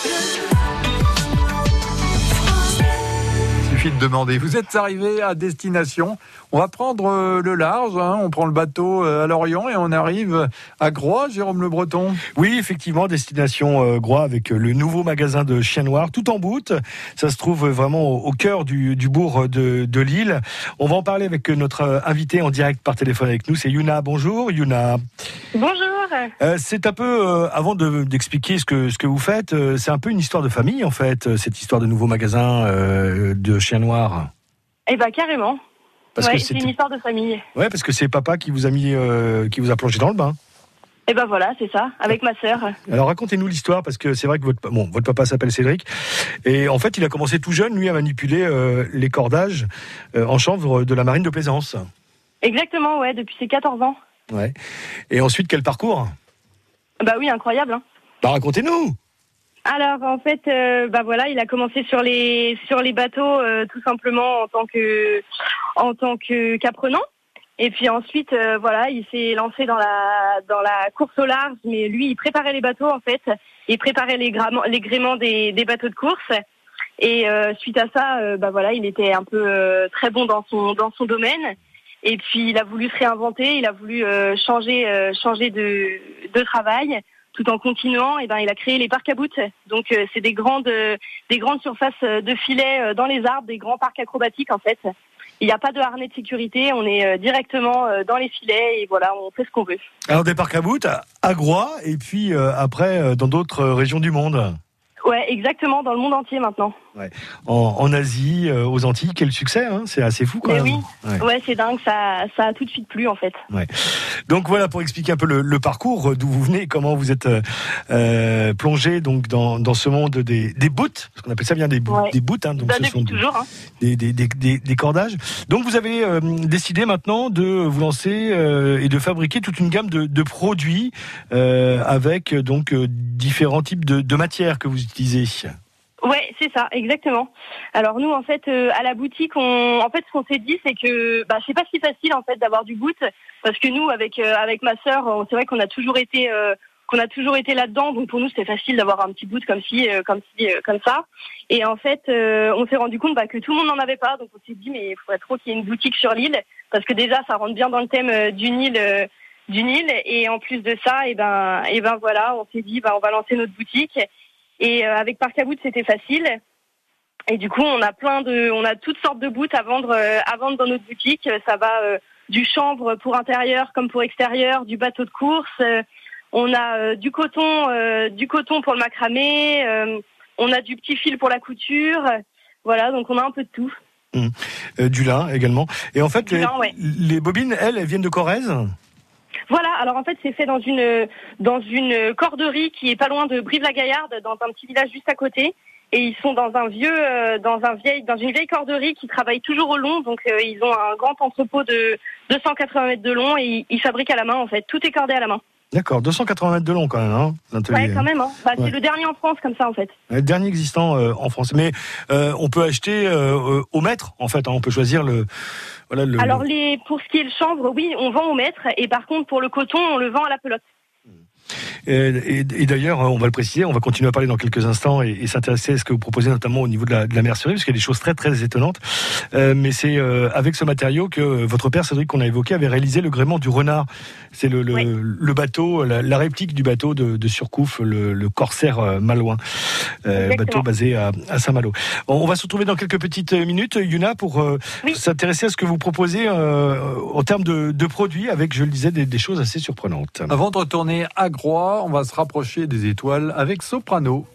Christmas. De demander. Vous êtes arrivé à destination. On va prendre euh, le large. Hein. On prend le bateau euh, à Lorient et on arrive à Groix, Jérôme Le Breton. Oui, effectivement, destination euh, Groix avec le nouveau magasin de Chien Noir, tout en bout. Ça se trouve vraiment au, cœur du, bourg de, de Lille. On va en parler avec notre invité en direct par téléphone avec nous. C'est Yuna. Bonjour, Yuna. Bonjour. c'est un peu, avant d'expliquer ce, que, ce que vous faites, c'est un peu une histoire de famille en fait, cette histoire de nouveau magasin de chien noir Eh ben carrément. c'est une histoire de famille. Ouais, parce que c'est papa qui vous a mis, euh, qui vous a plongé dans le bain. Eh ben voilà, c'est ça, avec ma sœur. Alors racontez-nous l'histoire parce que c'est vrai que votre bon, votre papa s'appelle Cédric et en fait il a commencé tout jeune lui à manipuler euh, les cordages euh, en chanvre de la marine de plaisance. Exactement, ouais, depuis ses 14 ans. Ouais. Et ensuite quel parcours? Bah oui, incroyable. Hein. Bah racontez-nous. Alors en fait, euh, bah voilà, il a commencé sur les sur les bateaux euh, tout simplement en tant que en tant que qu'apprenant. Et puis ensuite, euh, voilà, il s'est lancé dans la dans la course au large, mais lui, il préparait les bateaux en fait, il préparait les, gréements des, des bateaux de course. Et suite à ça, bah voilà, il était un peu très bon dans son dans son domaine. Et puis il a voulu se réinventer, il a voulu changer changer de de travail tout en continuant, et eh ben, il a créé les parcs à bout. Donc, euh, c'est des grandes, euh, des grandes surfaces de filets euh, dans les arbres, des grands parcs acrobatiques en fait. Il n'y a pas de harnais de sécurité, on est directement dans les filets et voilà, on fait ce qu'on veut. Alors des parcs à bout à Groix et puis après dans d'autres régions du monde. Ouais, exactement, dans le monde entier maintenant. En, Asie, euh, aux Antilles, quel succès, hein c'est assez fou quand même. Oui, ouais, c'est dingue, ça, ça a tout de suite plu en fait. Donc voilà pour expliquer un peu le, parcours d'où vous venez, comment vous êtes euh, euh, plongé donc dans, dans ce monde des, des boots, parce qu'on appelle ça bien des, des boots, hein, donc bah, ce sont toujours, hein. des, des, des, des, cordages. Donc vous avez décidé maintenant de vous lancer et de fabriquer toute une gamme de, de produits avec donc différents types de, de matières que vous utilisez. Ouais, c'est ça, exactement. Alors nous, en fait, euh, à la boutique, on, en fait, ce qu'on s'est dit, c'est que bah, c'est pas si facile en fait d'avoir du boot, parce que nous, avec euh, avec ma sœur, c'est vrai qu'on a toujours été euh, qu'on a toujours été là-dedans, donc pour nous c'était facile d'avoir un petit boot comme si comme si comme ça. Et en fait, on s'est rendu compte bah, que tout le monde n'en avait pas, donc on s'est dit mais il faudrait trop qu'il y ait une boutique sur l'île, parce que déjà ça rentre bien dans le thème d'une île d'une île, et en plus de ça, et ben et ben voilà, on s'est dit bah on va lancer notre boutique. Et euh, avec Parc à c'était facile. Et du coup, on a plein de, on a toutes sortes de boots à vendre, euh, à vendre dans notre boutique. Ça va euh, du chanvre pour intérieur comme pour extérieur, du bateau de course. on a du coton, du coton pour le macramé. on a du petit fil pour la couture. Voilà, donc on a un peu de tout. Mmh. du lin également. Et en fait, les, les, bobines, elles, elles viennent de Corrèze? Voilà, alors en fait c'est fait dans une dans une corderie qui est pas loin de Brive-la-Gaillarde, dans un petit village juste à côté. Et ils sont dans un vieux, euh, dans un vieil, dans une vieille corderie qui travaille toujours au long. Donc euh, ils ont un grand entrepôt de 280 mètres de long et ils, fabriquent à la main en fait. Tout est cordé à la main. D'accord, 280 mètres de long quand même, hein, Ouais, quand même. Hein. Bah, c'est le dernier en France comme ça en fait. Le dernier existant euh, en France. Mais on peut acheter au mètre en fait. Hein. on peut choisir le alors les, pour ce qui est le chanvre, oui, on vend au mètre, et par contre pour le coton, on le vend à la pelote. Et, d'ailleurs, on va le préciser, on va continuer à parler dans quelques instants et, s'intéresser à ce que vous proposez notamment au niveau de la, mercerie, parce qu'il y a des choses très très étonnantes. Euh, mais c'est euh, avec ce matériau que votre père Cédric qu'on a évoqué avait réalisé le gréement du renard. C'est le, le, bateau, la, réplique du bateau de, de Surcouf, le, corsaire euh, malouin, bateau basé à, Saint-Malo. On, va se retrouver dans quelques petites minutes, Yuna, pour s'intéresser à ce que vous proposez en termes de, produits, avec, je le disais, des, des choses assez surprenantes. Avant de retourner à Groix, on va se rapprocher des étoiles avec Soprano.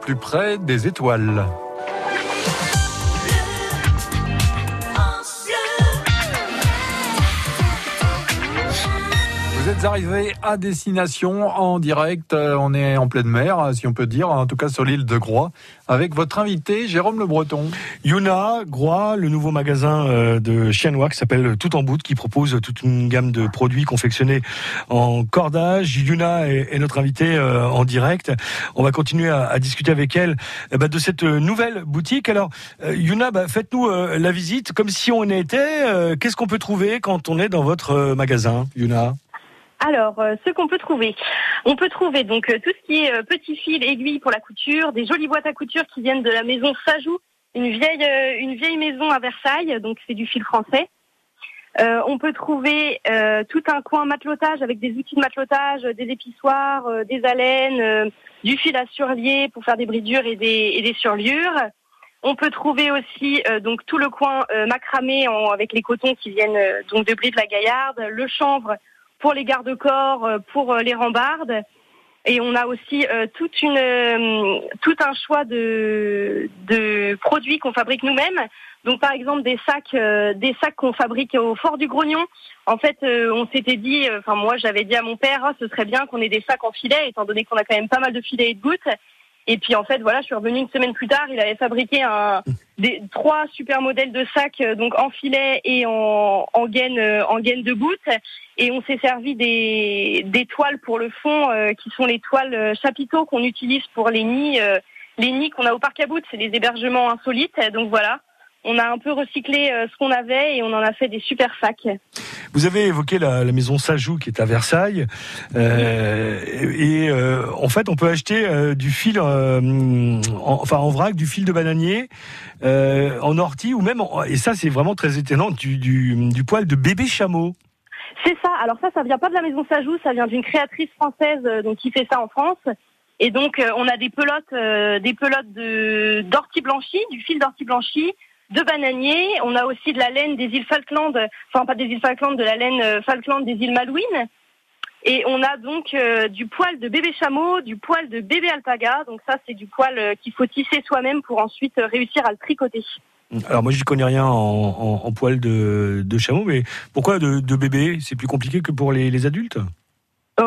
Plus près des étoiles. Êtes arrivé à destination en direct. Euh, on est en pleine mer, si on peut dire, en tout cas sur l'île de Groix, avec votre invité Jérôme Le Breton. Yuna Groix, le nouveau magasin euh, de Chianois qui s'appelle Tout en bout, qui propose toute une gamme de produits confectionnés en cordage. Yuna est, notre invitée euh, en direct. On va continuer à, discuter avec elle ben, de cette nouvelle boutique. Alors, Yuna, bah, faites-nous la visite comme si on était. Qu'est-ce qu'on peut trouver quand on est dans votre magasin, Yuna alors, euh, ce qu'on peut trouver, on peut trouver donc euh, tout ce qui est euh, petits fils, aiguilles pour la couture, des jolies boîtes à couture qui viennent de la maison Sajou, une vieille une vieille maison à Versailles, donc c'est du fil français. on peut trouver tout un coin matelotage avec des outils de matelotage, des épissoirs, des haleines, du fil à surlier pour faire des bridures et des, et des surliures. On peut trouver aussi donc tout le coin macramé avec les cotons qui viennent donc de Brie de la Gaillarde, le chanvre pour les garde-corps, euh, pour euh, les rambardes. Et on a aussi euh, toute une, tout un choix de, de produits qu'on fabrique nous-mêmes. Donc par exemple des sacs, des sacs qu'on fabrique au Fort du Grognon. En fait, on s'était dit, enfin moi j'avais dit à mon père, oh, ce serait bien qu'on ait des sacs en filet, étant donné qu'on a quand même pas mal de filets et de gouttes. Et puis en fait, voilà, je suis revenue une semaine plus tard. Il avait fabriqué un, des, trois super modèles de sacs, euh, donc en filet et en, en gaine, euh, en gaine de goutte. Et on s'est servi des, des toiles pour le fond, euh, qui sont les toiles chapiteaux qu'on utilise pour les nids, les nids qu'on a au parc à bout. C'est des hébergements insolites. Donc voilà, on a un peu recyclé ce qu'on avait et on en a fait des super sacs. Vous avez évoqué la, maison Sajou qui est à Versailles. Euh, et euh, en fait, on peut acheter euh, du fil, en, enfin en vrac, du fil de bananier, en ortie ou même, et ça c'est vraiment très étonnant, du, du, du poil de bébé chameau. C'est ça. Alors ça, ça vient pas de la maison Sajou, ça vient d'une créatrice française donc qui fait ça en France. Et donc on a des pelotes, des pelotes de d'ortie blanchie, du fil d'ortie blanchie, de bananier. On a aussi de la laine des îles Falkland, enfin pas des îles Falkland, de la laine Falkland des îles Malouines. Et on a donc euh, du poil de bébé chameau, du poil de bébé alpaga. Donc ça, c'est du poil euh, qu'il faut tisser soi-même pour ensuite euh, réussir à le tricoter. Alors moi, je connais rien en, poil de, chameau, mais pourquoi de, bébé? C'est plus compliqué que pour les, adultes?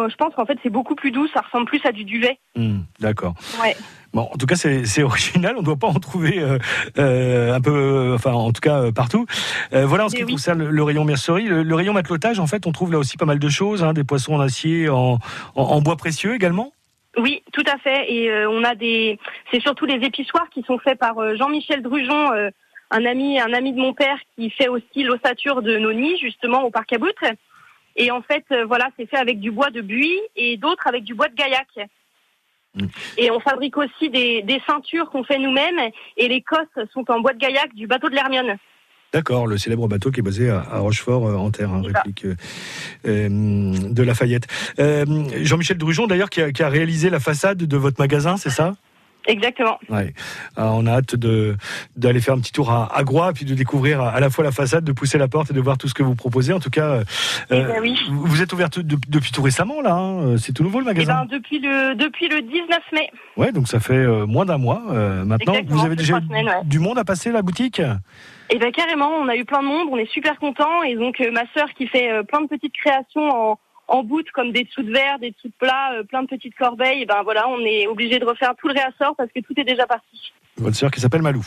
Je pense qu'en fait, c'est beaucoup plus doux. Ça ressemble plus à du duvet. Hmm, d'accord. Ouais. Bon, en tout cas, c'est original. On ne doit pas en trouver euh, euh, un peu, enfin, en tout cas, euh, partout. voilà en ce qui concerne le, rayon mercerie. Le, rayon matelotage, en fait, on trouve là aussi pas mal de choses, hein, des poissons en acier, en, en, bois précieux également. Oui, tout à fait. Et on a des, c'est surtout les épissoirs qui sont faits par Jean-Michel Drujon, un ami, un ami de mon père qui fait aussi l'ossature de nos nids justement au parc à Boutre. Et en fait, voilà, c'est fait avec du bois de buis et d'autres avec du bois de gaillac. Mm. Et on fabrique aussi des, ceintures qu'on fait nous-mêmes. Et les cosses sont en bois de gaillac du bateau de l'Hermione. D'accord, le célèbre bateau qui est basé à, Rochefort euh, en terre, hein, réplique euh, euh, de Lafayette. Jean-Michel Drujon, d'ailleurs, qui a, réalisé la façade de votre magasin, c'est ça? Exactement. Ouais. on a hâte de d'aller faire un petit tour à, à Groix, puis de découvrir à, la fois la façade, de pousser la porte et de voir tout ce que vous proposez. En tout cas, euh, eh ben oui. vous êtes ouverte depuis tout récemment là. Hein c'est tout nouveau le magasin. Eh ben, depuis le depuis le 19 mai. Ouais, donc ça fait euh, moins d'un mois euh, maintenant. vous avez déjà du monde à passer la boutique? Eh ben carrément, on a eu plein de monde, on est super contents et donc ma sœur qui fait plein de petites créations en en bout comme des dessous de verre, des dessous de plat, euh, plein de petites corbeilles. Ben voilà, on est obligé de refaire tout le réassort parce que tout est déjà parti. Votre sœur qui s'appelle Malou.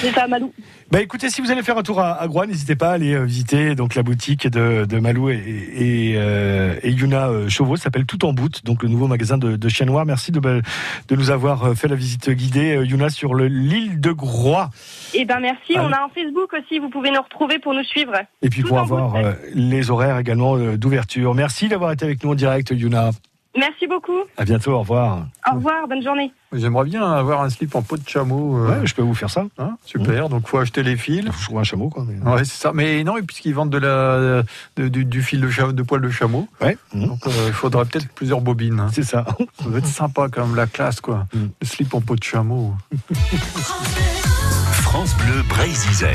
C'est ça, Malou. Bah écoutez, si vous allez faire un tour à, à Groix, n'hésitez pas à aller euh, visiter donc la boutique de, de Malou et, et, euh, et Yuna Chauveau. Ça s'appelle Tout en bout, donc le nouveau magasin de, de Chien Noir. Merci de, de nous avoir fait la visite guidée, Yuna, sur l'île de Groix. Eh ben merci. On a un Facebook aussi. Vous pouvez nous retrouver pour nous suivre. Et puis pour avoir les horaires également d'ouverture. Merci d'avoir été avec nous en direct, Yuna. Merci beaucoup. À bientôt, au revoir. Au revoir, bonne journée. J'aimerais bien avoir un slip en peau de chameau. Euh. Ouais, je peux vous faire ça. Hein, super, donc faut acheter les fils. Je trouve un chameau, quoi. Mais... Ouais, c'est ça. Mais non, puisqu'ils vendent de la, du, fil de, de poil de chameau. Ouais. Donc euh, il faudrait peut-être plusieurs bobines. Hein. C'est ça. Ça va être sympa, quand même, la classe, quoi. Mm. Le slip en peau de chameau. France Bleu Brésil.